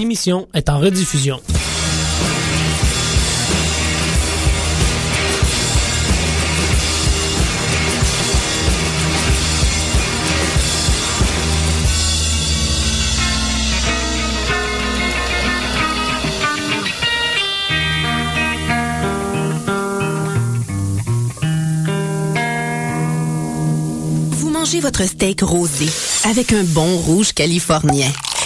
Cette émission est en rediffusion. Vous mangez votre steak rosé avec un bon rouge californien.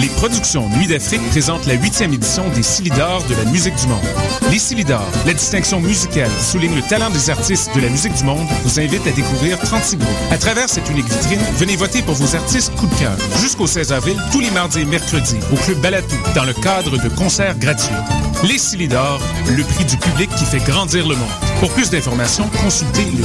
Les productions Nuit d'Afrique présentent la huitième édition des Silidors de la musique du monde. Les Silidors, la distinction musicale souligne le talent des artistes de la musique du monde, vous invite à découvrir 36 groupes. À travers cette unique vitrine, venez voter pour vos artistes coup de cœur. Jusqu'au 16 avril, tous les mardis et mercredis, au Club Balatou, dans le cadre de concerts gratuits. Les Silidors, le prix du public qui fait grandir le monde. Pour plus d'informations, consultez le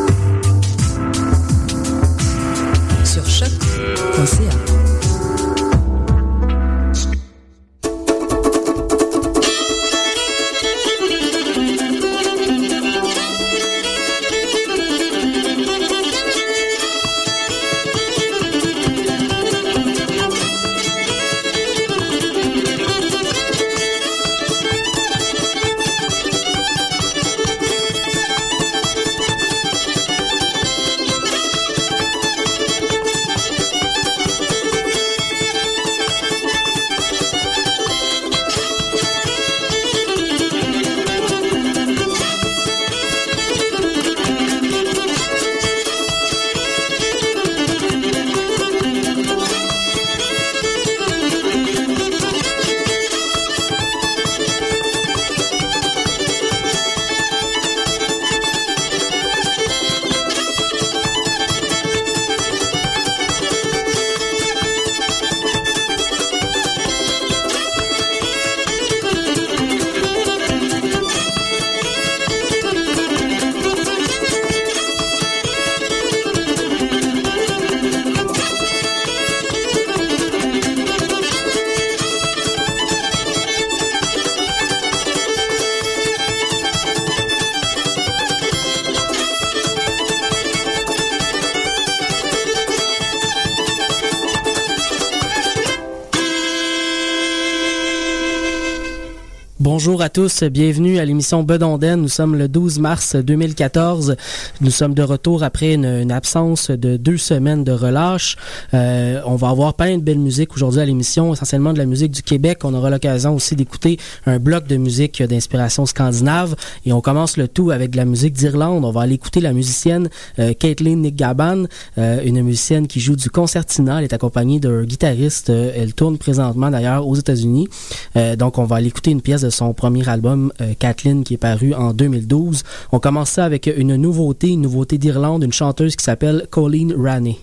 Bonjour à tous, bienvenue à l'émission Bedonden. Nous sommes le 12 mars 2014. Nous sommes de retour après une, une absence de deux semaines de relâche. Euh, on va avoir plein de belle musique aujourd'hui à l'émission, essentiellement de la musique du Québec. On aura l'occasion aussi d'écouter un bloc de musique d'inspiration scandinave. Et on commence le tout avec de la musique d'Irlande. On va aller écouter la musicienne euh, Caitlin Nick Gaban, euh, une musicienne qui joue du concertina. Elle est accompagnée d'un guitariste. Euh, elle tourne présentement d'ailleurs aux États-Unis. Euh, donc on va aller écouter une pièce de son premier album, euh, Kathleen, qui est paru en 2012. On commence ça avec une nouveauté, une nouveauté d'Irlande, une chanteuse qui s'appelle Colleen Raney.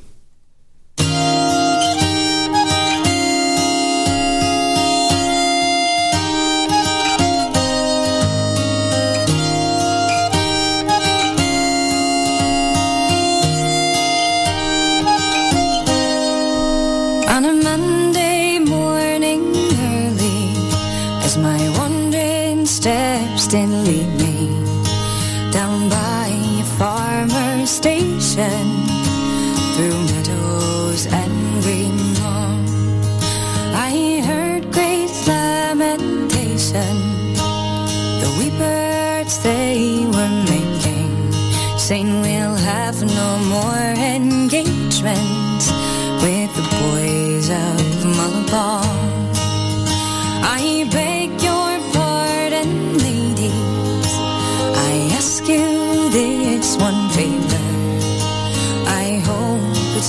station through meadows and green lawn. I heard great lamentation. The wee birds they were making, saying we'll have no more engagements with the boys of Malabar.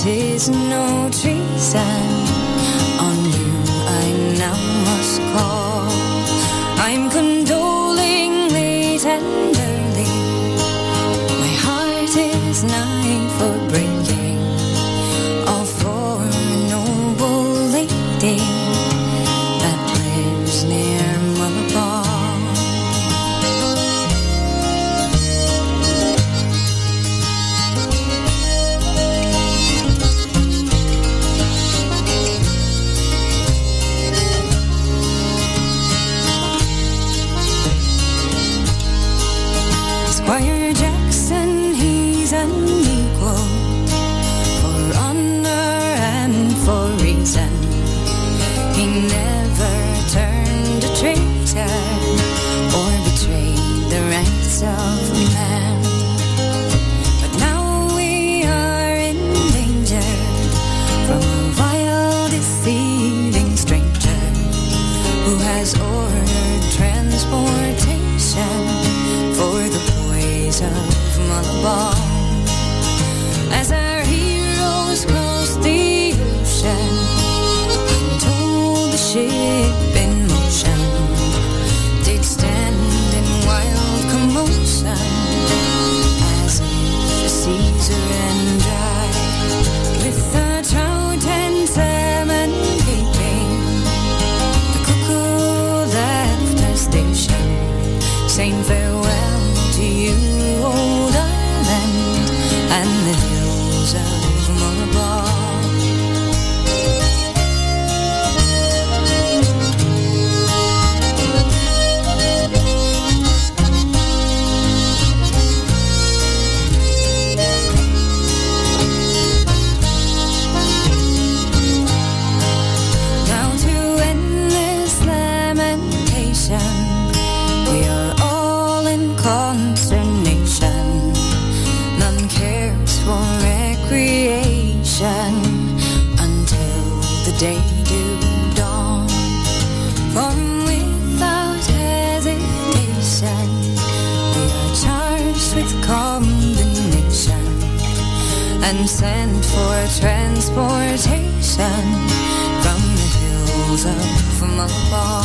tis no treason. On you I now must call. I'm condolingly tenderly. My heart is nigh for breaking All for a noble lady. from afar.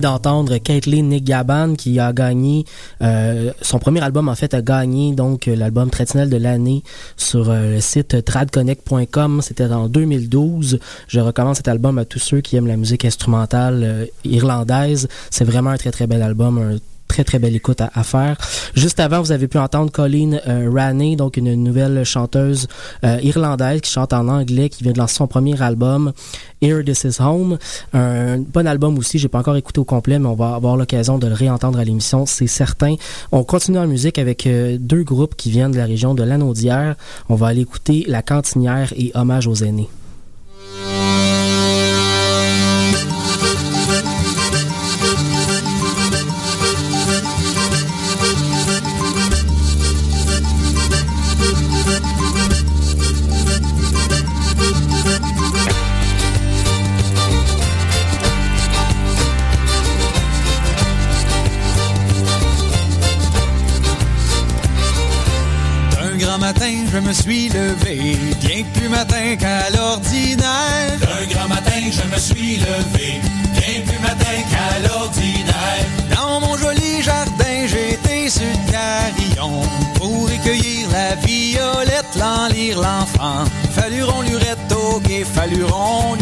D'entendre Caitlyn Nick Gaban qui a gagné euh, son premier album en fait a gagné donc l'album traditionnel de l'année sur euh, le site tradconnect.com. C'était en 2012. Je recommande cet album à tous ceux qui aiment la musique instrumentale euh, irlandaise. C'est vraiment un très très bel album, très très belle écoute à, faire. Juste avant, vous avez pu entendre Colleen euh, donc une nouvelle chanteuse euh, irlandaise qui chante en anglais, qui vient de lancer son premier album, Here This Is Home. Un bon album aussi, j'ai pas encore écouté au complet, mais on va avoir l'occasion de le réentendre à l'émission, c'est certain. On continue en musique avec euh, deux groupes qui viennent de la région de l'Anaudière. On va aller écouter La Cantinière et Hommage aux aînés. Me suis levé bien plus matin qu'à l'ordinaire. Un grand matin, je me suis levé bien plus matin qu'à l'ordinaire. Dans mon joli jardin, j'étais sur le carillon pour recueillir la violette, l'en lire l'enfant. Falluron lurette au guet, falluron.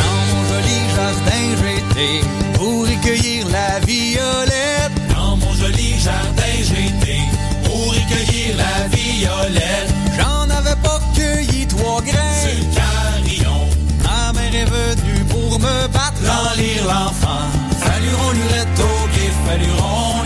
Dans mon joli jardin, j'étais violette. J'en avais pas cueilli trois grains. Le carillon. Ma mère est venue pour me battre. L'en lire l'enfant. Falluron lurette au guet, falluron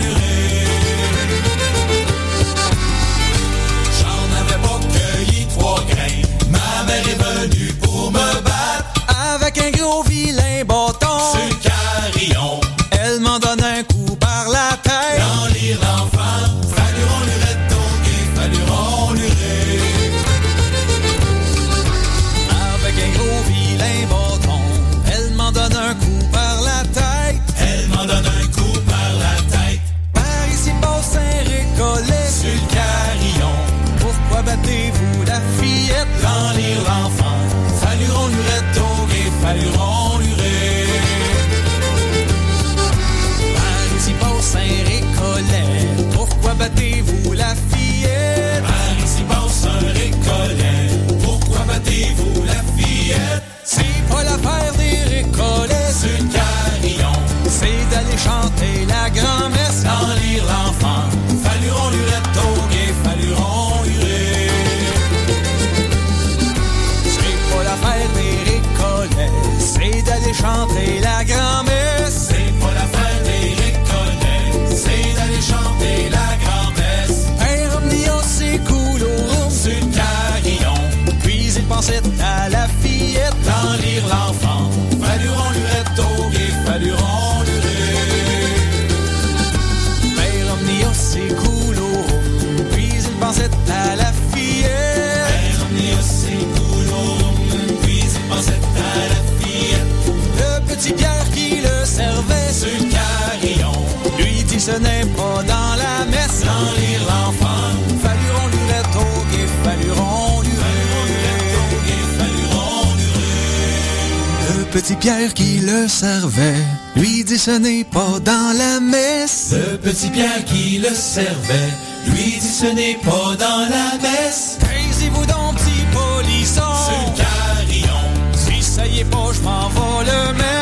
le servait, lui dit ce n'est pas dans la messe. Le petit Pierre qui le servait, lui dit ce n'est pas dans la messe. Taisez-vous donc, petit polisson. Le carillon. Si ça y est pas, je m'en vais le mettre.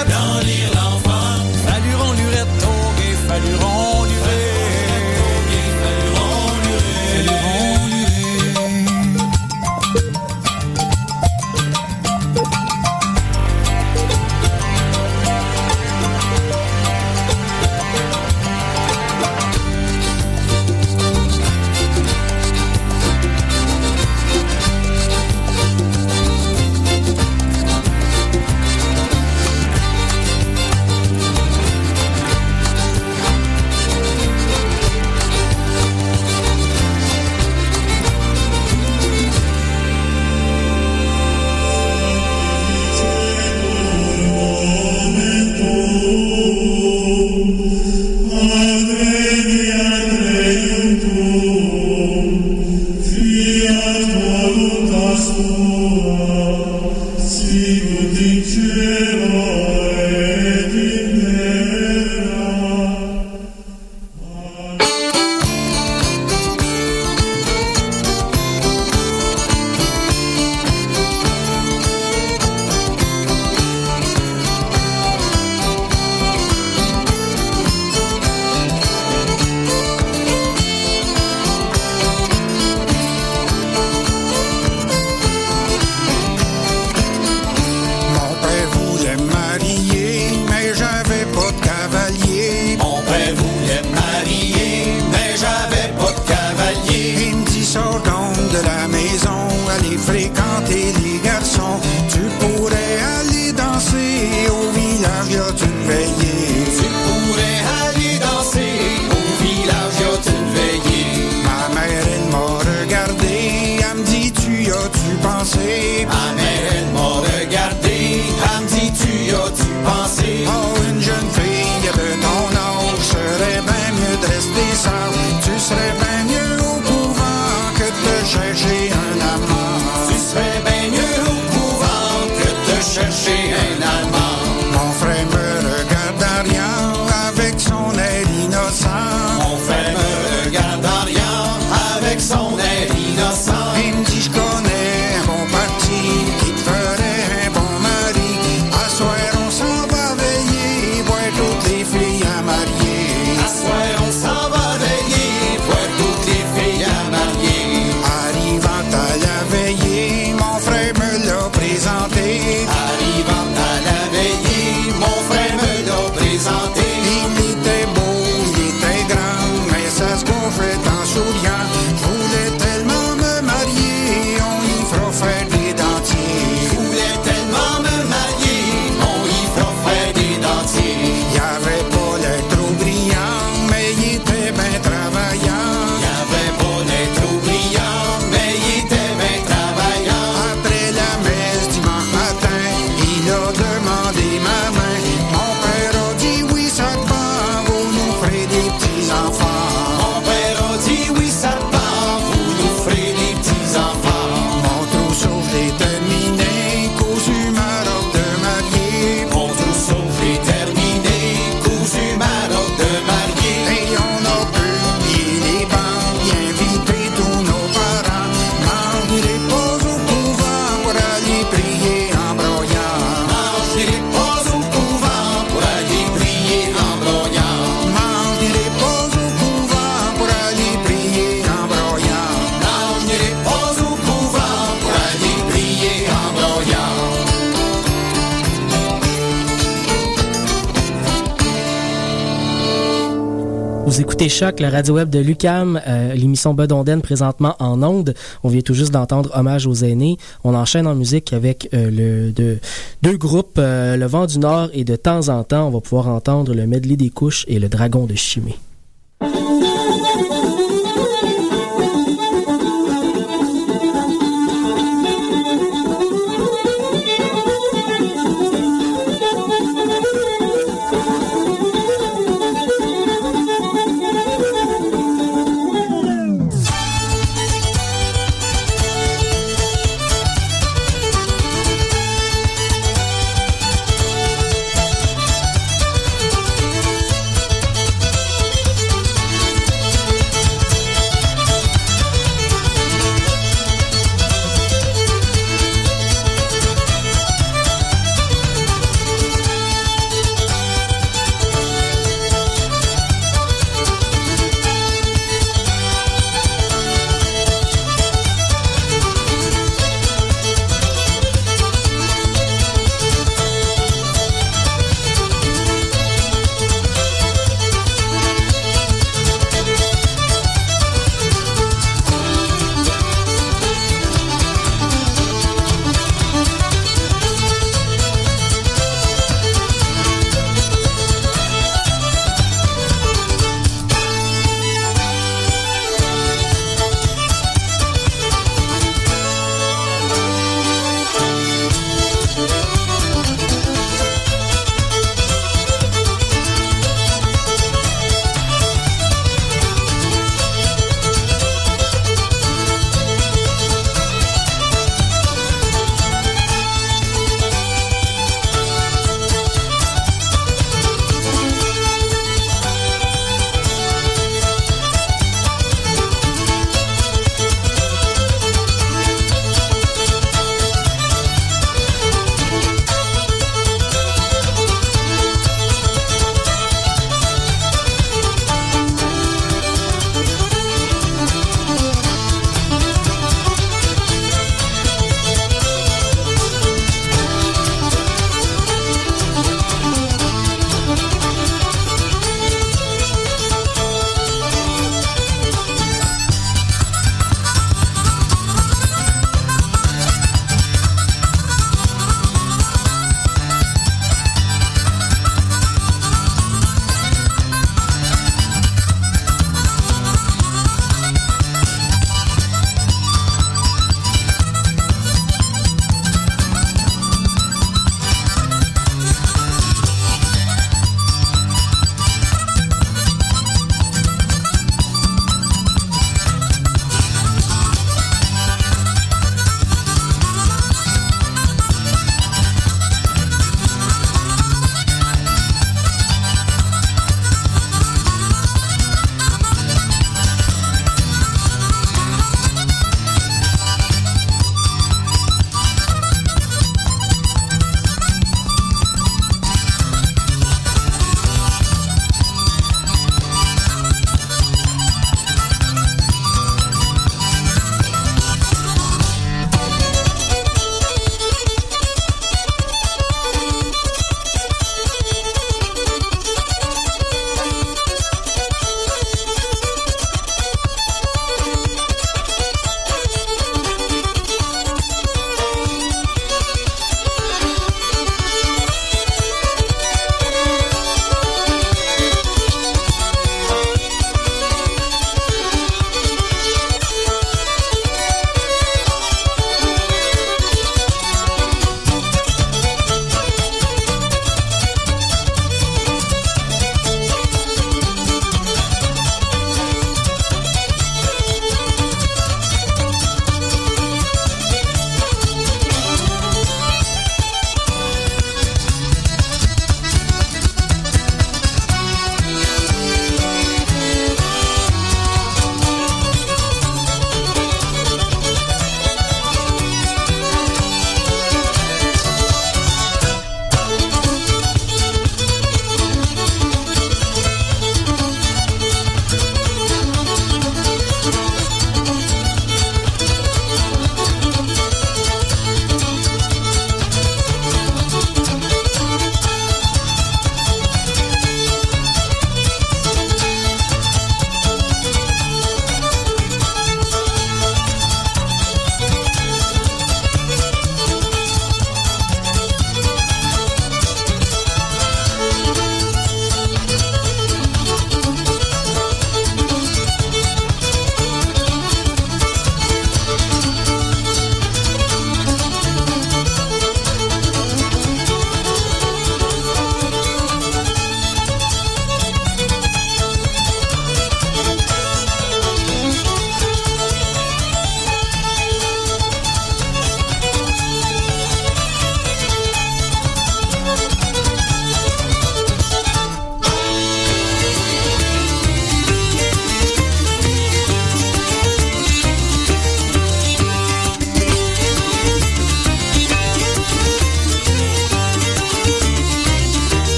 Écoutez le radio web de Lucam, euh, l'émission Bedonden présentement en onde. On vient tout juste d'entendre Hommage aux aînés. On enchaîne en musique avec euh, le, de, deux groupes, euh, Le Vent du Nord et de temps en temps, on va pouvoir entendre le Medley des couches et le Dragon de Chimée.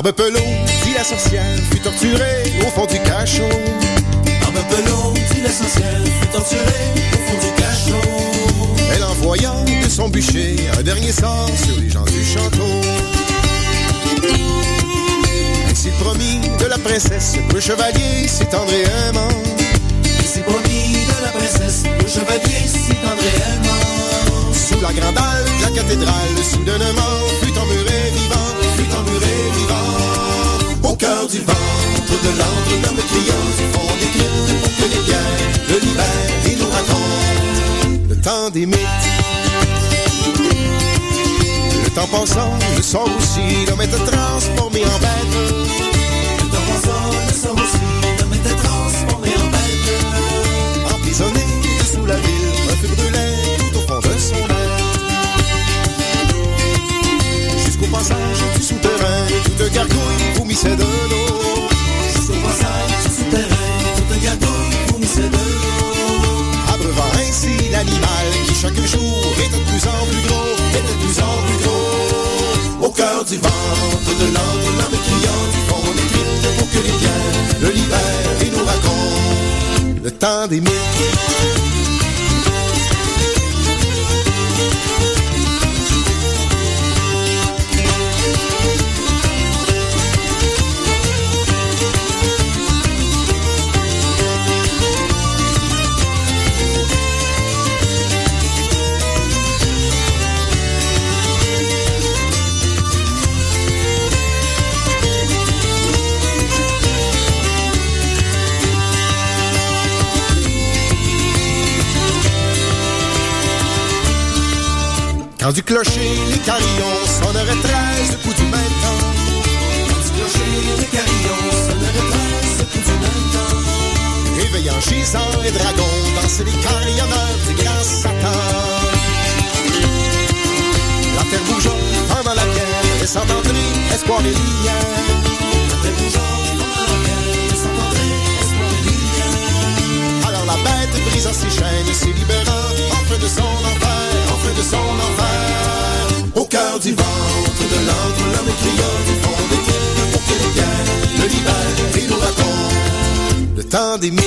Barbe Pelot, dit la sorcière, fut torturée au fond du cachot. Barbe Pelot, dit la sorcière, fut torturée au fond du cachot. Elle envoya de son bûcher un dernier sort sur les gens du château. Ainsi promis de la princesse, le chevalier s'étendrait réellement. Ainsi promis de la princesse, le chevalier s'étendrait réellement. Sous la grande halle, la cathédrale, soudainement, fut cœur du ventre de l'antre, l'homme criant du fond des cryptes pour que les pierres le libèrent et nous racontent le temps des mythes. Le temps passant, le sort aussi, l'homme était transformé en bête. Le temps passant, le sort aussi, l'homme était transformé en bête. Emprisonné sous la ville, un feu brûlait tout au fond de son être. Jusqu'au passage du souterrain, toute gargouille vomissait de l'eau. Jusqu'au passage souterrain, toute gargouille vomissait de l'eau. Abreuvant ainsi l'animal qui chaque jour était de plus en plus gros, était de plus en plus gros. Au cœur du ventre de l'antre, l'homme criant du fond des pour que les biens le libèrent et nous racontent le temps des mythes. Quand du clocher, les carillons sonneraient treize coups du même temps. Quand du clocher, les carillons sonneraient treize coups du même temps. Éveillant gisants et dragons, dansaient les carillonneurs du grand Satan. La terre bougea pendant la guerre, laissant entrer espoir et lumière. La terre bougea pendant la guerre, laissant entrer espoir et lumière. Alors la bête brisa ses chaînes, se libérant enfin de son enfer, de son enfer. Au cœur du ventre de l'antre, l'homme cria du fond des cryptes pour que les guerres le libèrent et nous racontent le temps des mythes.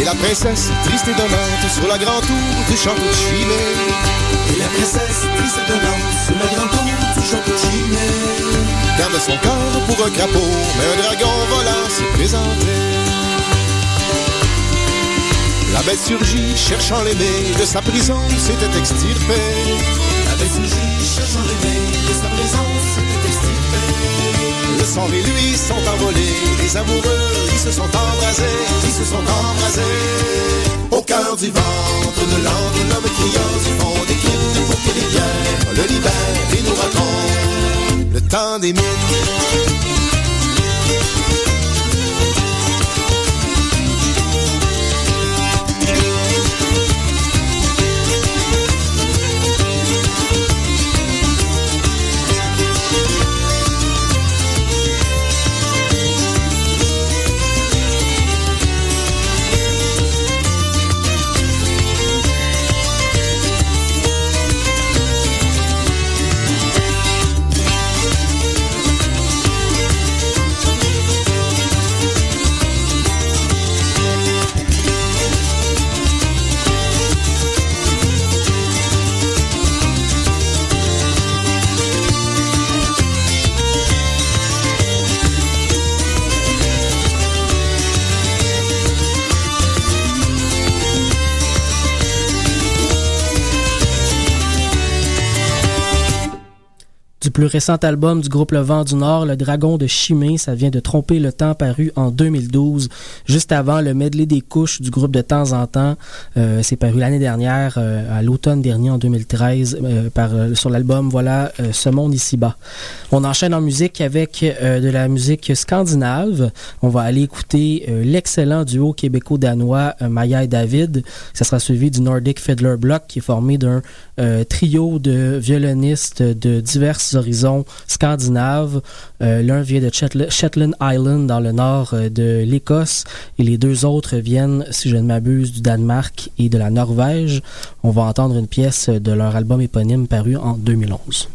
Et la princesse, triste et donnante, sur la grande tour du château de. Et la princesse, triste et donnante, sur la grande tour du château de. Garde son corps pour un crapaud, mais un dragon volant s'y présentait. La bête surgit, cherchant l'aimé, de sa prison s'était extirpée. La bête surgit, cherchant l'aimé, de sa prison s'était extirpée. Le sang et lui sont envolés, les amoureux, ils se sont embrasés, ils se sont embrasés. Au cœur du ventre de l'antre, l'homme criant du fond des cryptes pour que les le libèrent et nous racontent le temps des mythes. Plus récent album du groupe Le Vent du Nord, Le Dragon de Chimay, ça vient de Tromper le temps paru en 2012, juste avant le medley des couches du groupe de temps en temps. Euh, c'est paru l'année dernière, euh, à l'automne dernier en 2013, euh, sur l'album Voilà ce monde ici-bas. On enchaîne en musique avec de la musique scandinave. On va aller écouter l'excellent duo québéco-danois Maya et David. Ça sera suivi du Nordic Fiddler Block qui est formé d'un trio de violonistes de diverses scandinaves. Euh, L'un vient de Shetland Island dans le nord euh, de l'Écosse et les deux autres viennent, si je ne m'abuse, du Danemark et de la Norvège. On va entendre une pièce de leur album éponyme paru en 2011.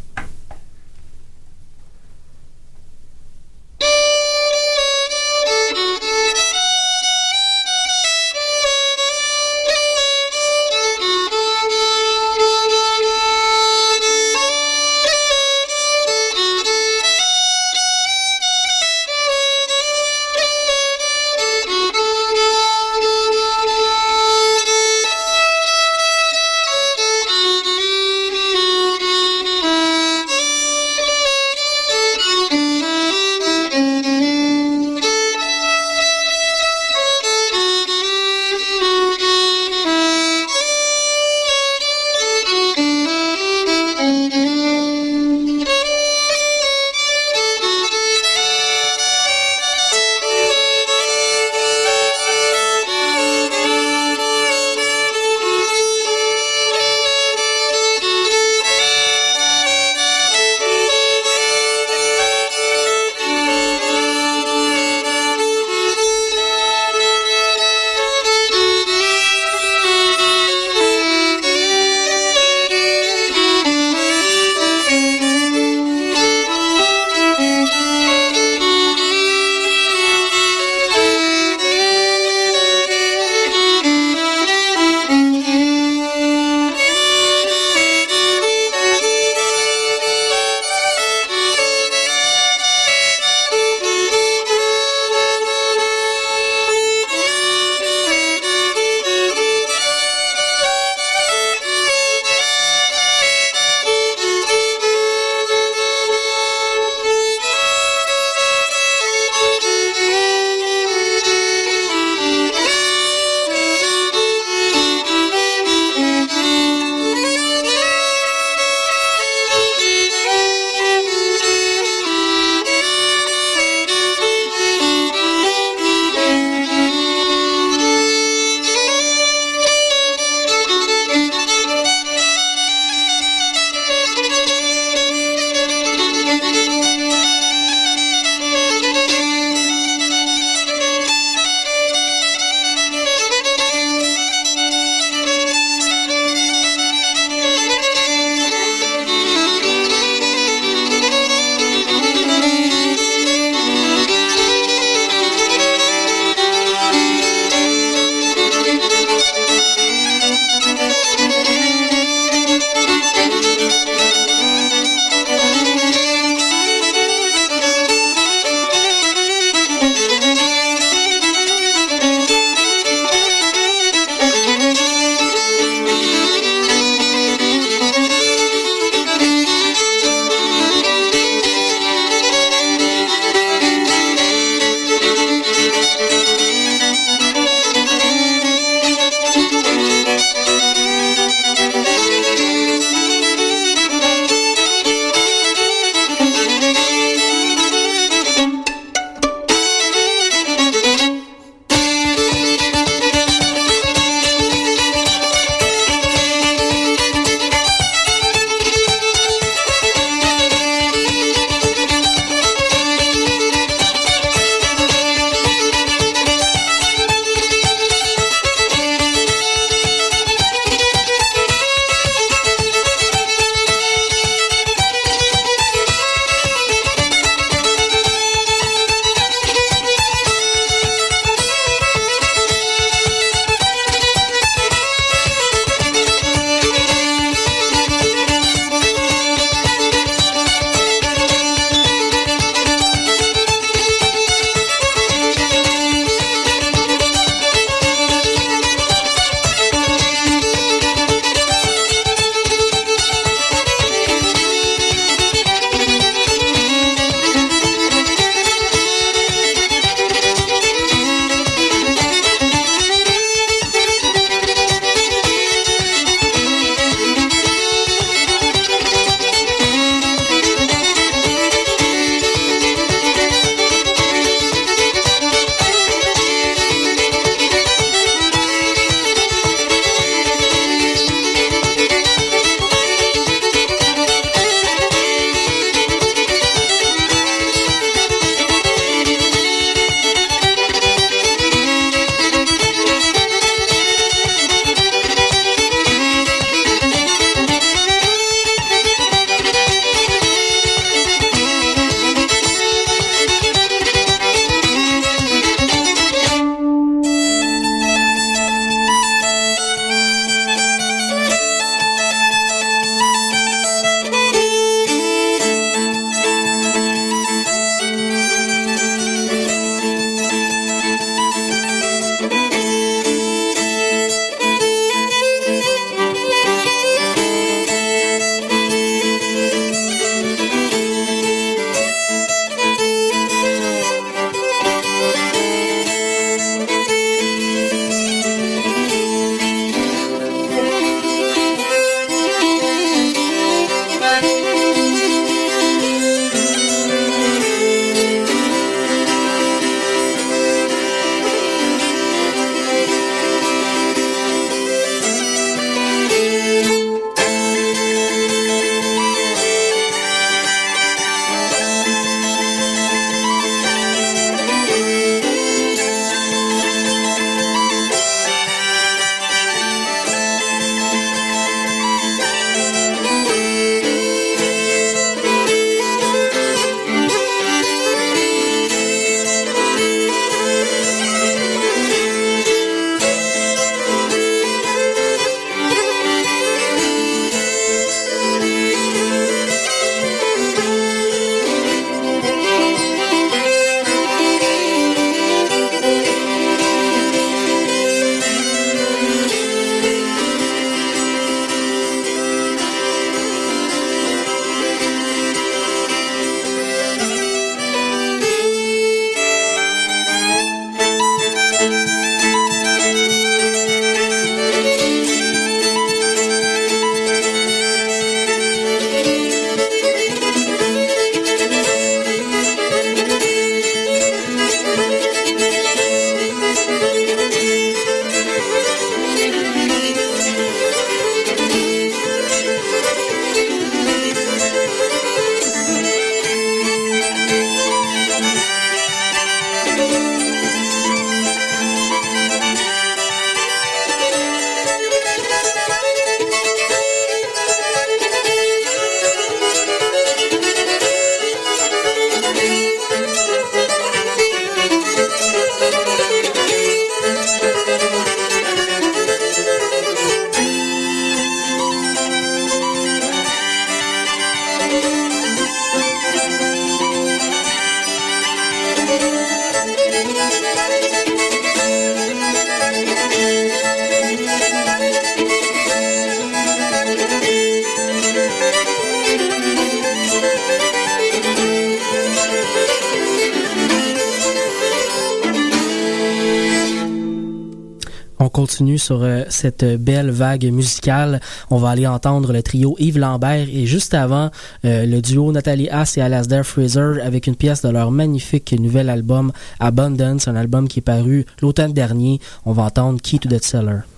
Sur euh, cette belle vague musicale. On va aller entendre le trio Yves Lambert et juste avant, euh, le duo Nathalie Haas et Alasdair Fraser avec une pièce de leur magnifique nouvel album Abundance, un album qui est paru l'automne dernier. On va entendre Key to the Cellar.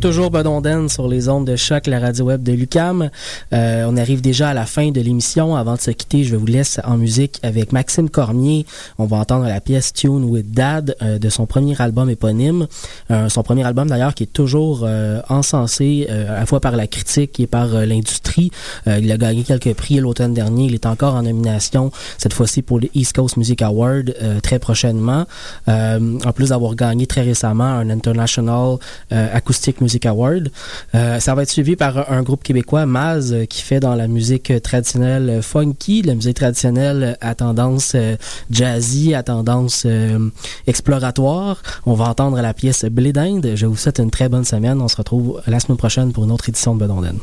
Toujours Bedonden sur les ondes de choc, la radio web de Lucam. Euh, on arrive déjà à la fin de l'émission. Avant de se quitter, je vous laisse en musique avec Maxime Cormier. On va entendre la pièce Tune with Dad euh, de son premier album éponyme. Euh, son premier album d'ailleurs qui est toujours encensé à la fois par la critique et par l'industrie. il a gagné quelques prix l'automne dernier. Il est encore en nomination cette fois-ci pour le East Coast Music Award très prochainement. en plus d'avoir gagné très récemment un International Acoustic Music Award. Euh, ça va être suivi par un groupe québécois, Maz, euh, qui fait dans la musique traditionnelle funky, la musique traditionnelle à tendance euh, jazzy, à tendance exploratoire. On va entendre la pièce Blé d'Inde. Je vous souhaite une très bonne semaine. On se retrouve la semaine prochaine pour une autre édition de Bedonden.